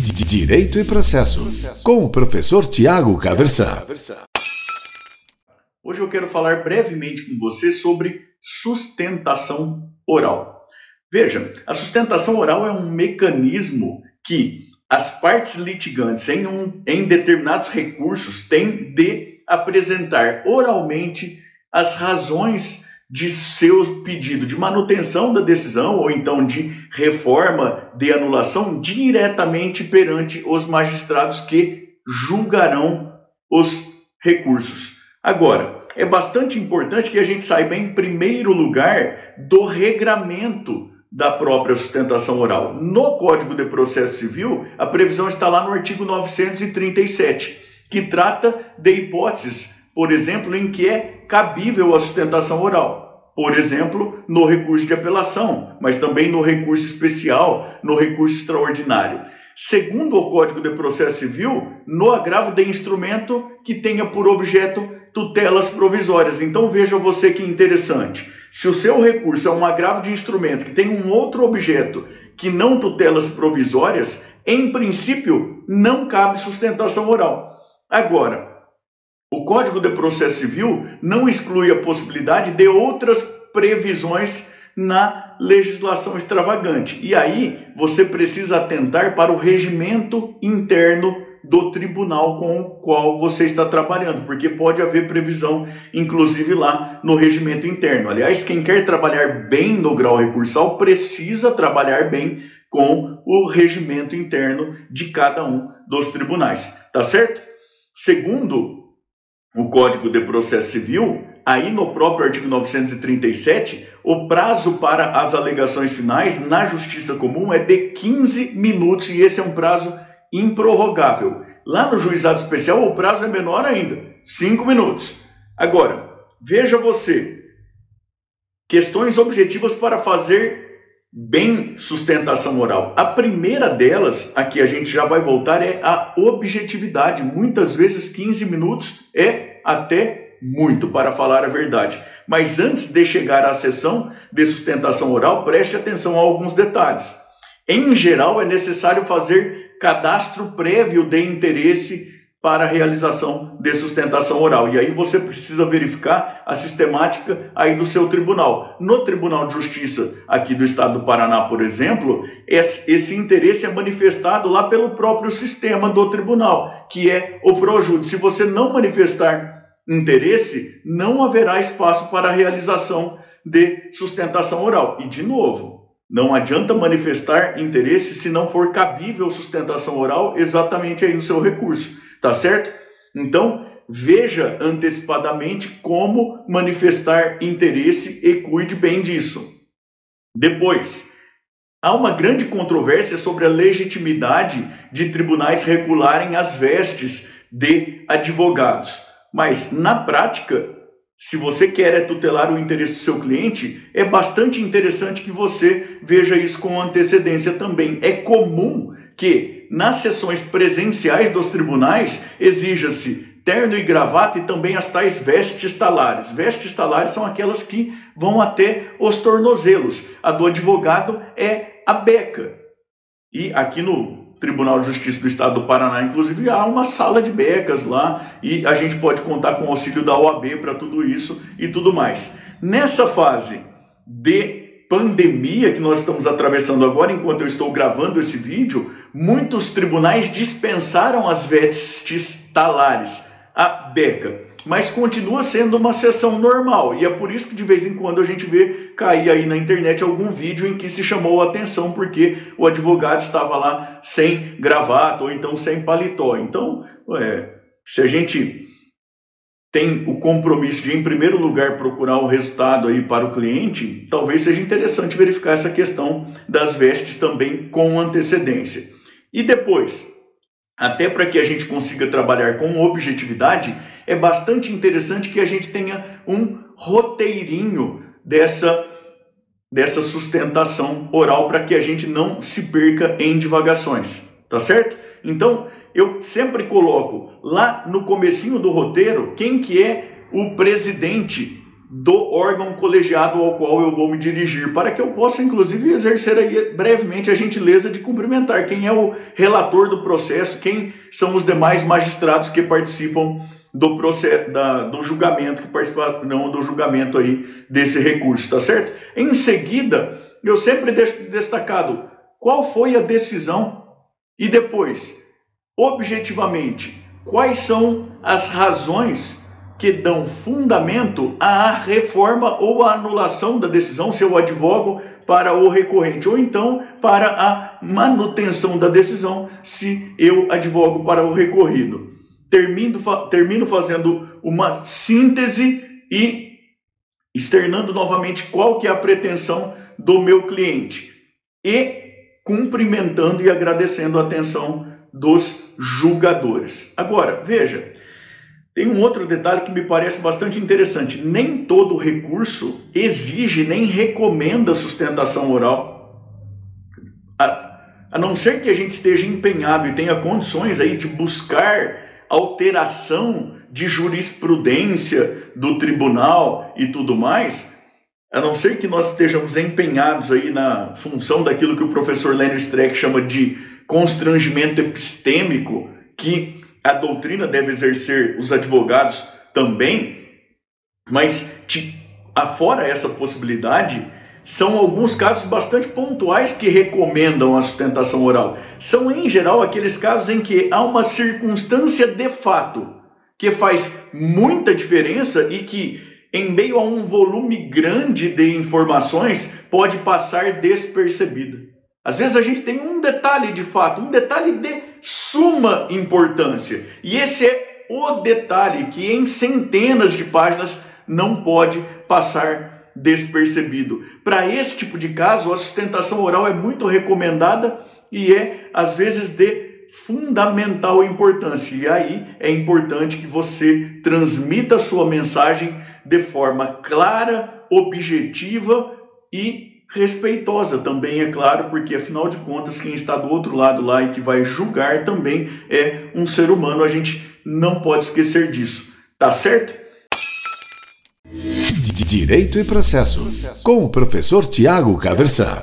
Direito e Processo, com o professor Tiago Caversan. Hoje eu quero falar brevemente com você sobre sustentação oral. Veja, a sustentação oral é um mecanismo que as partes litigantes em, um, em determinados recursos têm de apresentar oralmente as razões de seu pedido de manutenção da decisão ou então de reforma de anulação diretamente perante os magistrados que julgarão os recursos. Agora, é bastante importante que a gente saiba, em primeiro lugar, do regramento da própria sustentação oral. No Código de Processo Civil, a previsão está lá no artigo 937, que trata de hipóteses, por exemplo, em que é cabível a sustentação oral. Por exemplo, no recurso de apelação, mas também no recurso especial, no recurso extraordinário. Segundo o Código de Processo Civil, no agravo de instrumento que tenha por objeto tutelas provisórias. Então veja você que interessante. Se o seu recurso é um agravo de instrumento que tem um outro objeto que não tutelas provisórias, em princípio não cabe sustentação oral. Agora, o Código de Processo Civil não exclui a possibilidade de outras previsões na legislação extravagante. E aí você precisa atentar para o regimento interno do tribunal com o qual você está trabalhando, porque pode haver previsão, inclusive lá no regimento interno. Aliás, quem quer trabalhar bem no grau recursal precisa trabalhar bem com o regimento interno de cada um dos tribunais, tá certo? Segundo o Código de Processo Civil, aí no próprio artigo 937, o prazo para as alegações finais na Justiça Comum é de 15 minutos e esse é um prazo improrrogável. Lá no Juizado Especial, o prazo é menor ainda, 5 minutos. Agora, veja você, questões objetivas para fazer bem sustentação oral. A primeira delas, aqui a gente já vai voltar, é a objetividade. Muitas vezes 15 minutos é até muito para falar a verdade. Mas antes de chegar à sessão de sustentação oral, preste atenção a alguns detalhes. Em geral, é necessário fazer cadastro prévio de interesse para a realização de sustentação oral. E aí você precisa verificar a sistemática aí do seu tribunal. No Tribunal de Justiça aqui do Estado do Paraná, por exemplo, esse interesse é manifestado lá pelo próprio sistema do tribunal, que é o Projude. Se você não manifestar interesse, não haverá espaço para a realização de sustentação oral. E de novo, não adianta manifestar interesse se não for cabível sustentação oral exatamente aí no seu recurso tá certo? Então, veja antecipadamente como manifestar interesse e cuide bem disso. Depois, há uma grande controvérsia sobre a legitimidade de tribunais regularem as vestes de advogados. Mas, na prática, se você quer é tutelar o interesse do seu cliente, é bastante interessante que você veja isso com antecedência também. É comum que nas sessões presenciais dos tribunais exija-se terno e gravata e também as tais vestes talares. Vestes talares são aquelas que vão até os tornozelos. A do advogado é a beca. E aqui no Tribunal de Justiça do Estado do Paraná, inclusive, há uma sala de becas lá e a gente pode contar com o auxílio da OAB para tudo isso e tudo mais. Nessa fase de pandemia que nós estamos atravessando agora, enquanto eu estou gravando esse vídeo, muitos tribunais dispensaram as vestes talares, a beca. Mas continua sendo uma sessão normal, e é por isso que de vez em quando a gente vê cair aí na internet algum vídeo em que se chamou a atenção porque o advogado estava lá sem gravata ou então sem paletó. Então, é, se a gente tem o compromisso de, em primeiro lugar, procurar o resultado aí para o cliente, talvez seja interessante verificar essa questão das vestes também com antecedência. E depois, até para que a gente consiga trabalhar com objetividade, é bastante interessante que a gente tenha um roteirinho dessa, dessa sustentação oral para que a gente não se perca em divagações, tá certo? Então, eu sempre coloco lá no comecinho do roteiro quem que é o presidente do órgão colegiado ao qual eu vou me dirigir, para que eu possa, inclusive, exercer aí brevemente a gentileza de cumprimentar quem é o relator do processo, quem são os demais magistrados que participam do processo, da, do julgamento, que participarão do julgamento aí desse recurso, tá certo? Em seguida, eu sempre deixo destacado qual foi a decisão e depois, objetivamente, quais são as razões que dão fundamento à reforma ou à anulação da decisão se eu advogo para o recorrente, ou então para a manutenção da decisão se eu advogo para o recorrido. Termino, termino fazendo uma síntese e externando novamente qual que é a pretensão do meu cliente e cumprimentando e agradecendo a atenção dos julgadores. Agora, veja, tem um outro detalhe que me parece bastante interessante. Nem todo recurso exige nem recomenda sustentação oral. A, a não ser que a gente esteja empenhado e tenha condições aí de buscar alteração de jurisprudência do tribunal e tudo mais, a não ser que nós estejamos empenhados aí na função daquilo que o professor Lênio Streck chama de constrangimento epistêmico, que a doutrina deve exercer os advogados também, mas afora essa possibilidade, são alguns casos bastante pontuais que recomendam a sustentação oral. São, em geral, aqueles casos em que há uma circunstância de fato que faz muita diferença e que, em meio a um volume grande de informações, pode passar despercebida. Às vezes a gente tem um detalhe de fato, um detalhe de suma importância. E esse é o detalhe que em centenas de páginas não pode passar despercebido. Para esse tipo de caso, a sustentação oral é muito recomendada e é às vezes de fundamental importância. E aí é importante que você transmita a sua mensagem de forma clara, objetiva e respeitosa também, é claro, porque afinal de contas, quem está do outro lado lá e que vai julgar também é um ser humano, a gente não pode esquecer disso, tá certo? Direito e processo, com o professor Tiago Caversan.